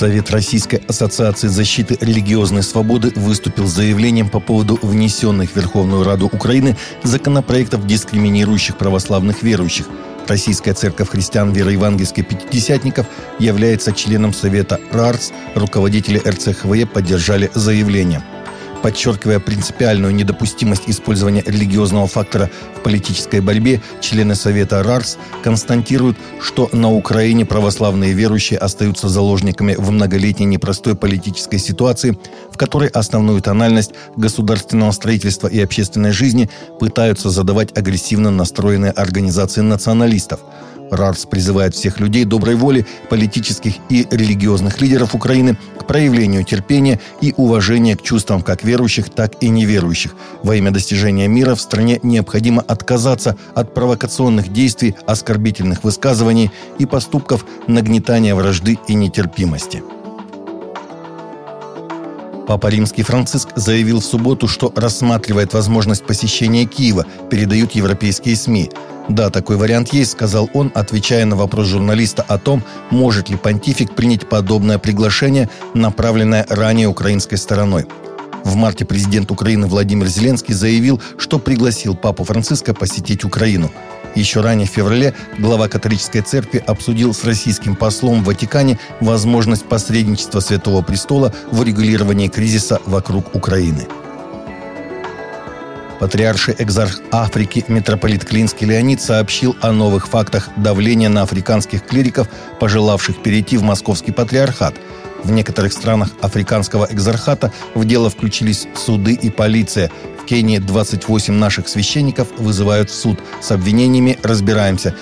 Совет Российской ассоциации защиты религиозной свободы выступил с заявлением по поводу внесенных в Верховную Раду Украины законопроектов, дискриминирующих православных верующих. Российская церковь христиан вероевангельской пятидесятников является членом Совета РАРС. Руководители РЦХВЕ поддержали заявление – Подчеркивая принципиальную недопустимость использования религиозного фактора в политической борьбе, члены Совета РАРС констатируют, что на Украине православные верующие остаются заложниками в многолетней непростой политической ситуации, в которой основную тональность государственного строительства и общественной жизни пытаются задавать агрессивно настроенные организации националистов – РАРС призывает всех людей доброй воли, политических и религиозных лидеров Украины к проявлению терпения и уважения к чувствам как верующих, так и неверующих. Во имя достижения мира в стране необходимо отказаться от провокационных действий, оскорбительных высказываний и поступков нагнетания вражды и нетерпимости. Папа Римский Франциск заявил в субботу, что рассматривает возможность посещения Киева, передают европейские СМИ. «Да, такой вариант есть», — сказал он, отвечая на вопрос журналиста о том, может ли понтифик принять подобное приглашение, направленное ранее украинской стороной. В марте президент Украины Владимир Зеленский заявил, что пригласил папу Франциска посетить Украину. Еще ранее в феврале глава католической церкви обсудил с российским послом в Ватикане возможность посредничества Святого Престола в урегулировании кризиса вокруг Украины. Патриарший экзарх Африки митрополит Клинский Леонид сообщил о новых фактах давления на африканских клириков, пожелавших перейти в московский патриархат – в некоторых странах африканского экзархата в дело включились суды и полиция. В Кении 28 наших священников вызывают в суд. С обвинениями разбираемся.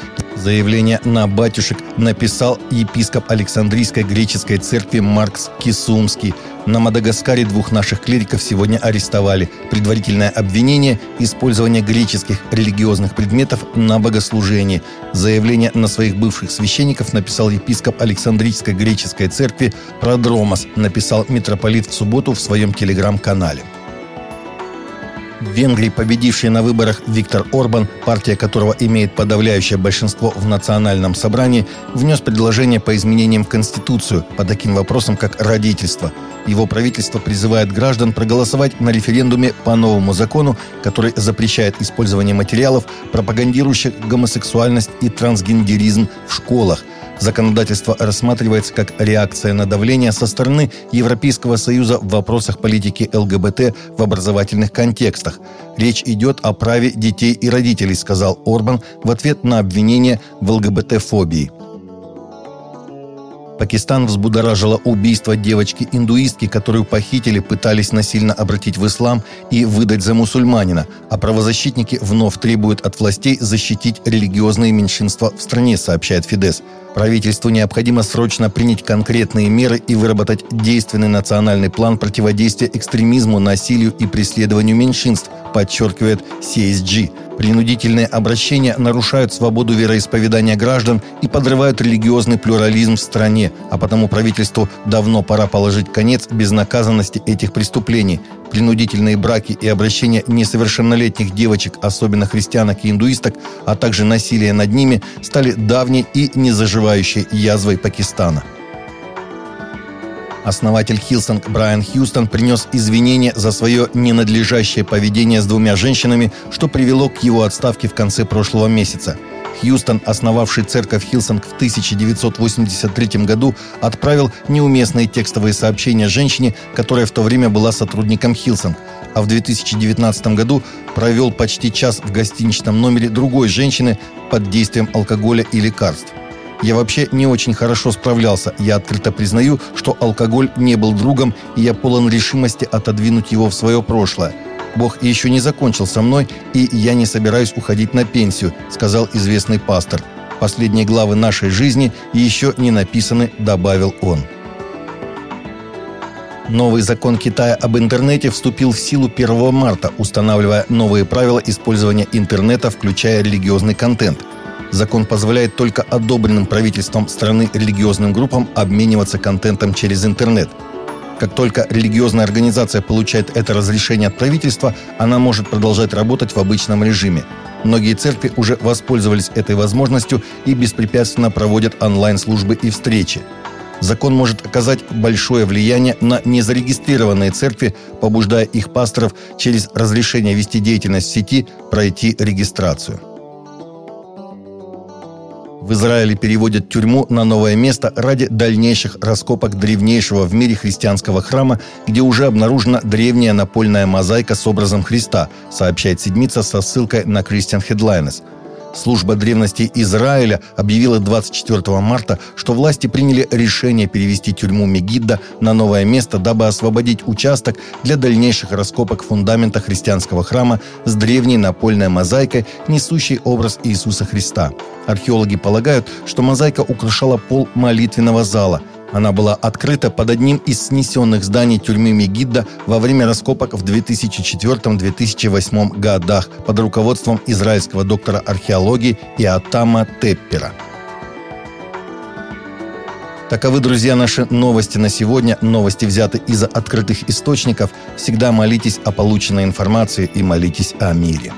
Заявление на батюшек написал епископ Александрийской греческой церкви Маркс Кисумский. На Мадагаскаре двух наших клириков сегодня арестовали. Предварительное обвинение – использование греческих религиозных предметов на богослужении. Заявление на своих бывших священников написал епископ Александрийской греческой церкви Продромос, написал митрополит в субботу в своем телеграм-канале. В Венгрии победивший на выборах Виктор Орбан, партия которого имеет подавляющее большинство в национальном собрании, внес предложение по изменениям в Конституцию по таким вопросам, как родительство. Его правительство призывает граждан проголосовать на референдуме по новому закону, который запрещает использование материалов, пропагандирующих гомосексуальность и трансгендеризм в школах – Законодательство рассматривается как реакция на давление со стороны Европейского Союза в вопросах политики ЛГБТ в образовательных контекстах. Речь идет о праве детей и родителей, сказал Орбан в ответ на обвинение в ЛГБТ-фобии. Пакистан взбудоражило убийство девочки-индуистки, которую похитили, пытались насильно обратить в ислам и выдать за мусульманина, а правозащитники вновь требуют от властей защитить религиозные меньшинства в стране, сообщает Фидес. Правительству необходимо срочно принять конкретные меры и выработать действенный национальный план противодействия экстремизму, насилию и преследованию меньшинств, подчеркивает CSG. Принудительные обращения нарушают свободу вероисповедания граждан и подрывают религиозный плюрализм в стране, а потому правительству давно пора положить конец безнаказанности этих преступлений. Принудительные браки и обращения несовершеннолетних девочек, особенно христианок и индуисток, а также насилие над ними, стали давней и незаживающей язвой Пакистана. Основатель Hillsong Брайан Хьюстон принес извинения за свое ненадлежащее поведение с двумя женщинами, что привело к его отставке в конце прошлого месяца. Хьюстон, основавший церковь Hillsong в 1983 году, отправил неуместные текстовые сообщения женщине, которая в то время была сотрудником Hillsong, а в 2019 году провел почти час в гостиничном номере другой женщины под действием алкоголя и лекарств. Я вообще не очень хорошо справлялся. Я открыто признаю, что алкоголь не был другом, и я полон решимости отодвинуть его в свое прошлое. Бог еще не закончил со мной, и я не собираюсь уходить на пенсию», — сказал известный пастор. «Последние главы нашей жизни еще не написаны», — добавил он. Новый закон Китая об интернете вступил в силу 1 марта, устанавливая новые правила использования интернета, включая религиозный контент – Закон позволяет только одобренным правительством страны религиозным группам обмениваться контентом через интернет. Как только религиозная организация получает это разрешение от правительства, она может продолжать работать в обычном режиме. Многие церкви уже воспользовались этой возможностью и беспрепятственно проводят онлайн-службы и встречи. Закон может оказать большое влияние на незарегистрированные церкви, побуждая их пасторов через разрешение вести деятельность в сети пройти регистрацию. В Израиле переводят тюрьму на новое место ради дальнейших раскопок древнейшего в мире христианского храма, где уже обнаружена древняя напольная мозаика с образом Христа, сообщает Седмица со ссылкой на Christian Headlines – Служба древностей Израиля объявила 24 марта, что власти приняли решение перевести тюрьму Мегидда на новое место, дабы освободить участок для дальнейших раскопок фундамента христианского храма с древней напольной мозаикой, несущей образ Иисуса Христа. Археологи полагают, что мозаика украшала пол молитвенного зала – она была открыта под одним из снесенных зданий тюрьмы Мегидда во время раскопок в 2004-2008 годах под руководством израильского доктора археологии Иотама Теппера. Таковы, друзья, наши новости на сегодня. Новости взяты из открытых источников. Всегда молитесь о полученной информации и молитесь о мире.